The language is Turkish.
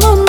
zaman